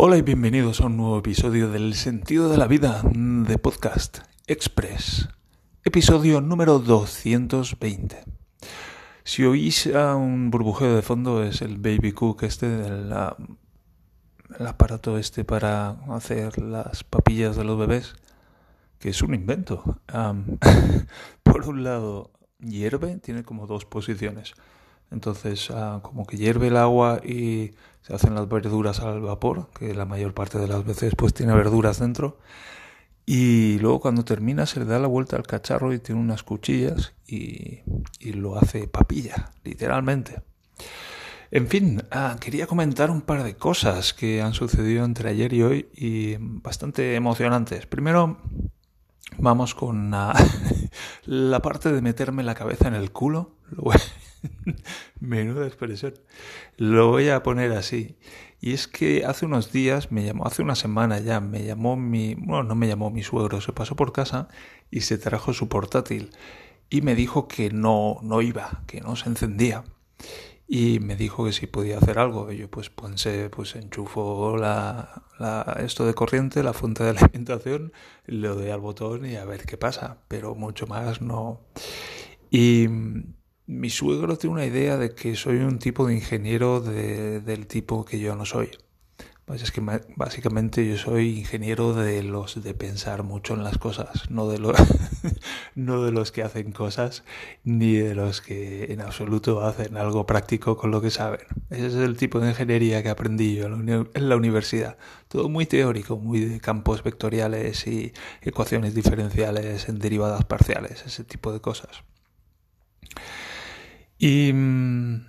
Hola y bienvenidos a un nuevo episodio del Sentido de la Vida de Podcast Express, episodio número 220. Si oís a un burbujeo de fondo es el Baby Cook este, el, el aparato este para hacer las papillas de los bebés, que es un invento. por un lado, hierve, tiene como dos posiciones. Entonces, ah, como que hierve el agua y se hacen las verduras al vapor, que la mayor parte de las veces pues tiene verduras dentro. Y luego cuando termina se le da la vuelta al cacharro y tiene unas cuchillas y, y lo hace papilla, literalmente. En fin, ah, quería comentar un par de cosas que han sucedido entre ayer y hoy y bastante emocionantes. Primero, vamos con la, la parte de meterme la cabeza en el culo. Menuda expresión. Lo voy a poner así. Y es que hace unos días, me llamó, hace una semana ya, me llamó mi, bueno, no me llamó mi suegro, se pasó por casa y se trajo su portátil y me dijo que no, no iba, que no se encendía. Y me dijo que si podía hacer algo. Y yo pues pensé, pues enchufo la, la, esto de corriente, la fuente de alimentación, le doy al botón y a ver qué pasa. Pero mucho más no. Y mi suegro tiene una idea de que soy un tipo de ingeniero de, del tipo que yo no soy. Pues es que básicamente yo soy ingeniero de los de pensar mucho en las cosas, no de los, no de los que hacen cosas, ni de los que en absoluto hacen algo práctico con lo que saben. Ese es el tipo de ingeniería que aprendí yo en la universidad. Todo muy teórico, muy de campos vectoriales y ecuaciones diferenciales en derivadas parciales, ese tipo de cosas. Y... Mm,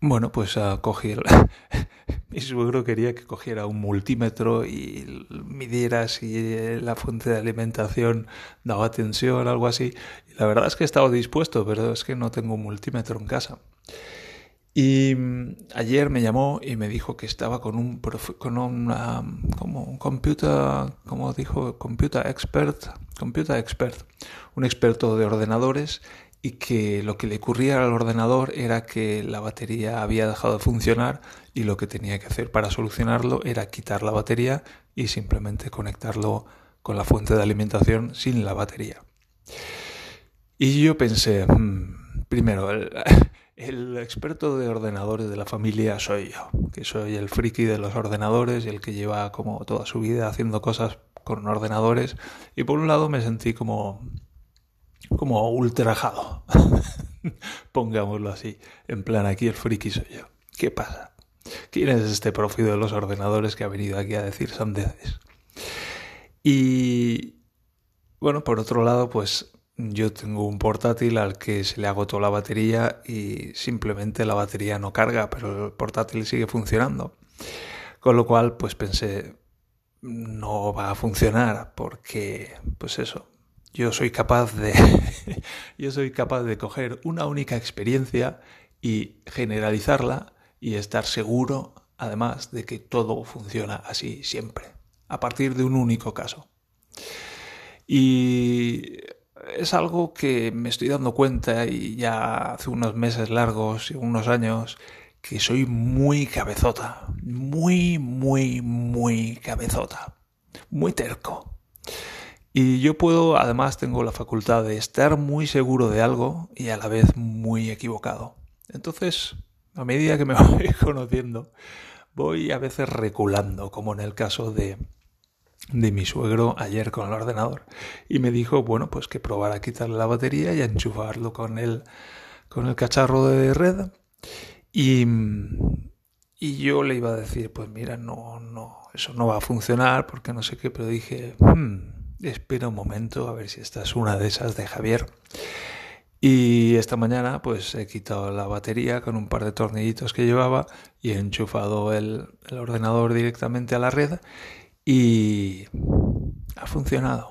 bueno, pues cogí el... Mi suegro quería que cogiera un multímetro y midiera si la fuente de alimentación daba tensión o algo así. Y la verdad es que he estado dispuesto, pero es que no tengo un multímetro en casa. Y mm, ayer me llamó y me dijo que estaba con un con como un computer, como dijo, computer expert, computer expert, un experto de ordenadores y que lo que le ocurría al ordenador era que la batería había dejado de funcionar y lo que tenía que hacer para solucionarlo era quitar la batería y simplemente conectarlo con la fuente de alimentación sin la batería. Y yo pensé, hmm, primero, el experto de ordenadores de la familia soy yo, que soy el friki de los ordenadores y el que lleva como toda su vida haciendo cosas con ordenadores. Y por un lado me sentí como como ultrajado. Pongámoslo así. En plan, aquí el friki soy yo. ¿Qué pasa? ¿Quién es este profe de los ordenadores que ha venido aquí a decir sandeces? Y bueno, por otro lado, pues yo tengo un portátil al que se le agotó la batería y simplemente la batería no carga, pero el portátil sigue funcionando. Con lo cual, pues pensé, no va a funcionar porque, pues eso, yo soy capaz de, yo soy capaz de coger una única experiencia y generalizarla y estar seguro, además, de que todo funciona así siempre, a partir de un único caso. Y es algo que me estoy dando cuenta y ya hace unos meses largos y unos años que soy muy cabezota, muy, muy, muy cabezota, muy terco. Y yo puedo, además tengo la facultad de estar muy seguro de algo y a la vez muy equivocado. Entonces, a medida que me voy conociendo, voy a veces reculando, como en el caso de de mi suegro ayer con el ordenador y me dijo, bueno, pues que probara quitarle la batería y enchufarlo con el, con el cacharro de red y, y yo le iba a decir, pues mira, no, no, eso no va a funcionar porque no sé qué, pero dije, hmm, espera un momento a ver si esta es una de esas de Javier. Y esta mañana pues he quitado la batería con un par de tornillitos que llevaba y he enchufado el, el ordenador directamente a la red y ha funcionado,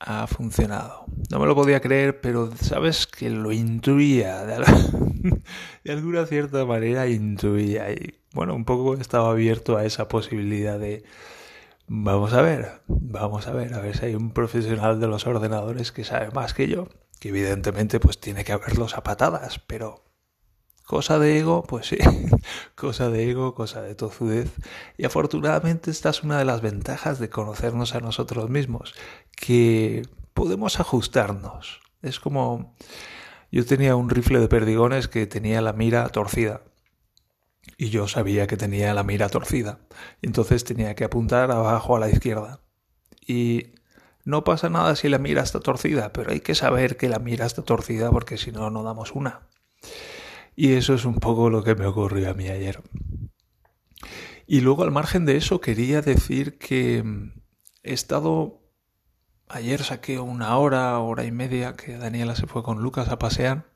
ha funcionado. No me lo podía creer, pero sabes que lo intuía, de, alguna cierta manera intuía. Y bueno, un poco estaba abierto a esa posibilidad de, vamos a ver, vamos a ver, a ver si hay un profesional de los ordenadores que sabe más que yo, que evidentemente pues tiene que haberlos a patadas, pero Cosa de ego, pues sí, cosa de ego, cosa de tozudez. Y afortunadamente esta es una de las ventajas de conocernos a nosotros mismos, que podemos ajustarnos. Es como yo tenía un rifle de perdigones que tenía la mira torcida. Y yo sabía que tenía la mira torcida. Entonces tenía que apuntar abajo a la izquierda. Y no pasa nada si la mira está torcida, pero hay que saber que la mira está torcida porque si no, no damos una. Y eso es un poco lo que me ocurrió a mí ayer. Y luego al margen de eso quería decir que he estado... Ayer saqué una hora, hora y media que Daniela se fue con Lucas a pasear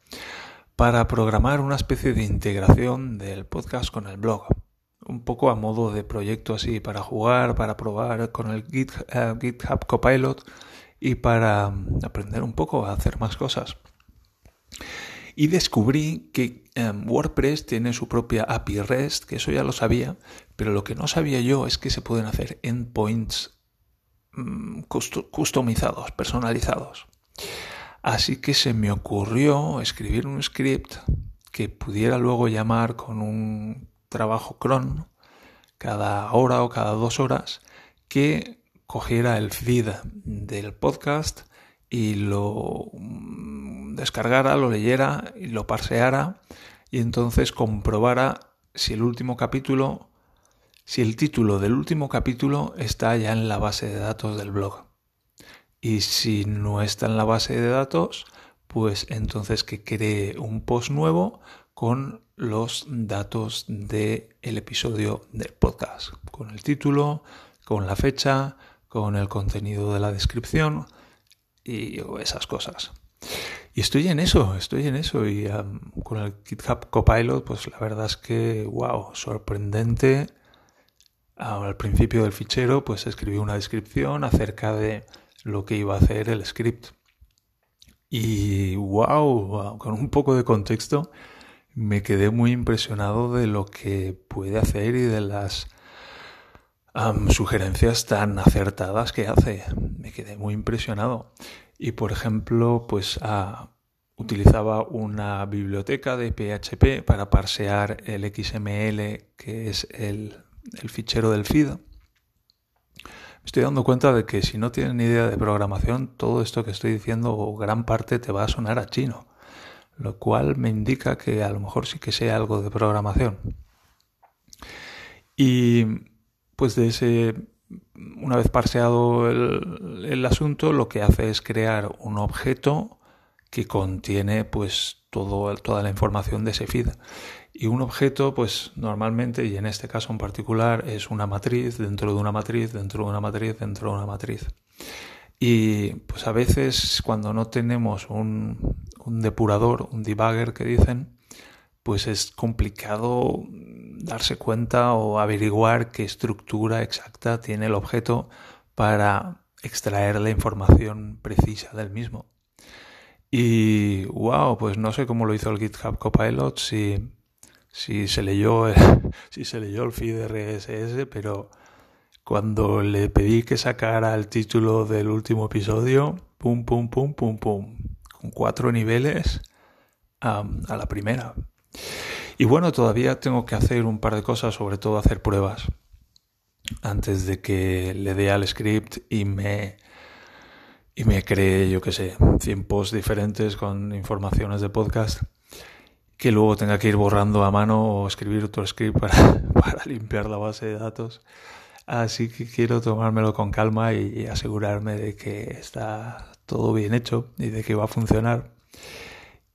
para programar una especie de integración del podcast con el blog. Un poco a modo de proyecto así para jugar, para probar con el eh, GitHub Copilot y para mm, aprender un poco a hacer más cosas. Y descubrí que em, WordPress tiene su propia API REST, que eso ya lo sabía, pero lo que no sabía yo es que se pueden hacer endpoints mm, customizados, personalizados. Así que se me ocurrió escribir un script que pudiera luego llamar con un trabajo cron cada hora o cada dos horas que cogiera el feed del podcast y lo mm, descargara, lo leyera y lo parseara y entonces comprobara si el último capítulo, si el título del último capítulo está ya en la base de datos del blog. Y si no está en la base de datos, pues entonces que cree un post nuevo con los datos del episodio del podcast, con el título, con la fecha, con el contenido de la descripción, y esas cosas. Y estoy en eso, estoy en eso. Y con el GitHub Copilot, pues la verdad es que, wow, sorprendente. al principio del fichero, pues escribí una descripción acerca de lo que iba a hacer el script. Y wow, con un poco de contexto, me quedé muy impresionado de lo que puede hacer y de las sugerencias tan acertadas que hace. Me quedé muy impresionado. Y por ejemplo, pues ah, utilizaba una biblioteca de PHP para parsear el XML, que es el, el fichero del feed. Me estoy dando cuenta de que si no tienes ni idea de programación, todo esto que estoy diciendo, o gran parte, te va a sonar a chino. Lo cual me indica que a lo mejor sí que sea algo de programación. Y pues de ese, una vez parseado el, asunto, lo que hace es crear un objeto que contiene pues todo, toda la información de ese feed. Y un objeto, pues normalmente, y en este caso en particular, es una matriz dentro de una matriz, dentro de una matriz, dentro de una matriz. Y pues a veces cuando no tenemos un, un depurador, un debugger que dicen, pues es complicado darse cuenta o averiguar qué estructura exacta tiene el objeto para extraer la información precisa del mismo. Y wow, pues no sé cómo lo hizo el GitHub Copilot, si, si se leyó si se leyó el feed RSS, pero cuando le pedí que sacara el título del último episodio, pum pum pum pum pum, con cuatro niveles a la primera. Y bueno, todavía tengo que hacer un par de cosas, sobre todo hacer pruebas antes de que le dé al script y me y me cree, yo qué sé, 100 posts diferentes con informaciones de podcast que luego tenga que ir borrando a mano o escribir otro script para, para limpiar la base de datos. Así que quiero tomármelo con calma y asegurarme de que está todo bien hecho y de que va a funcionar.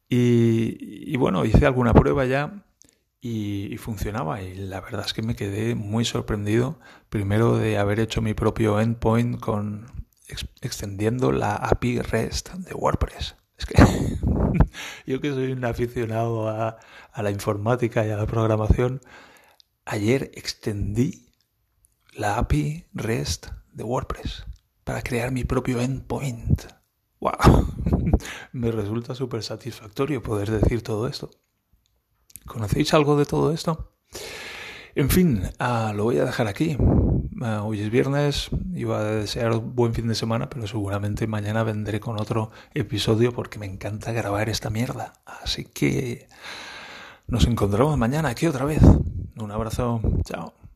Y, bueno, hice alguna prueba ya y, funcionaba. Y la verdad es que me quedé muy sorprendido, primero de haber hecho mi propio endpoint con extendiendo la API REST de WordPress. Es que yo que soy un aficionado a, a la informática y a la programación, ayer extendí la API REST de WordPress para crear mi propio endpoint. ¡Wow! Me resulta súper satisfactorio poder decir todo esto. ¿Conocéis algo de todo esto? En fin, ah, lo voy a dejar aquí. Ah, hoy es viernes, iba a desear buen fin de semana, pero seguramente mañana vendré con otro episodio porque me encanta grabar esta mierda. Así que Nos encontramos mañana aquí otra vez. Un abrazo. Chao.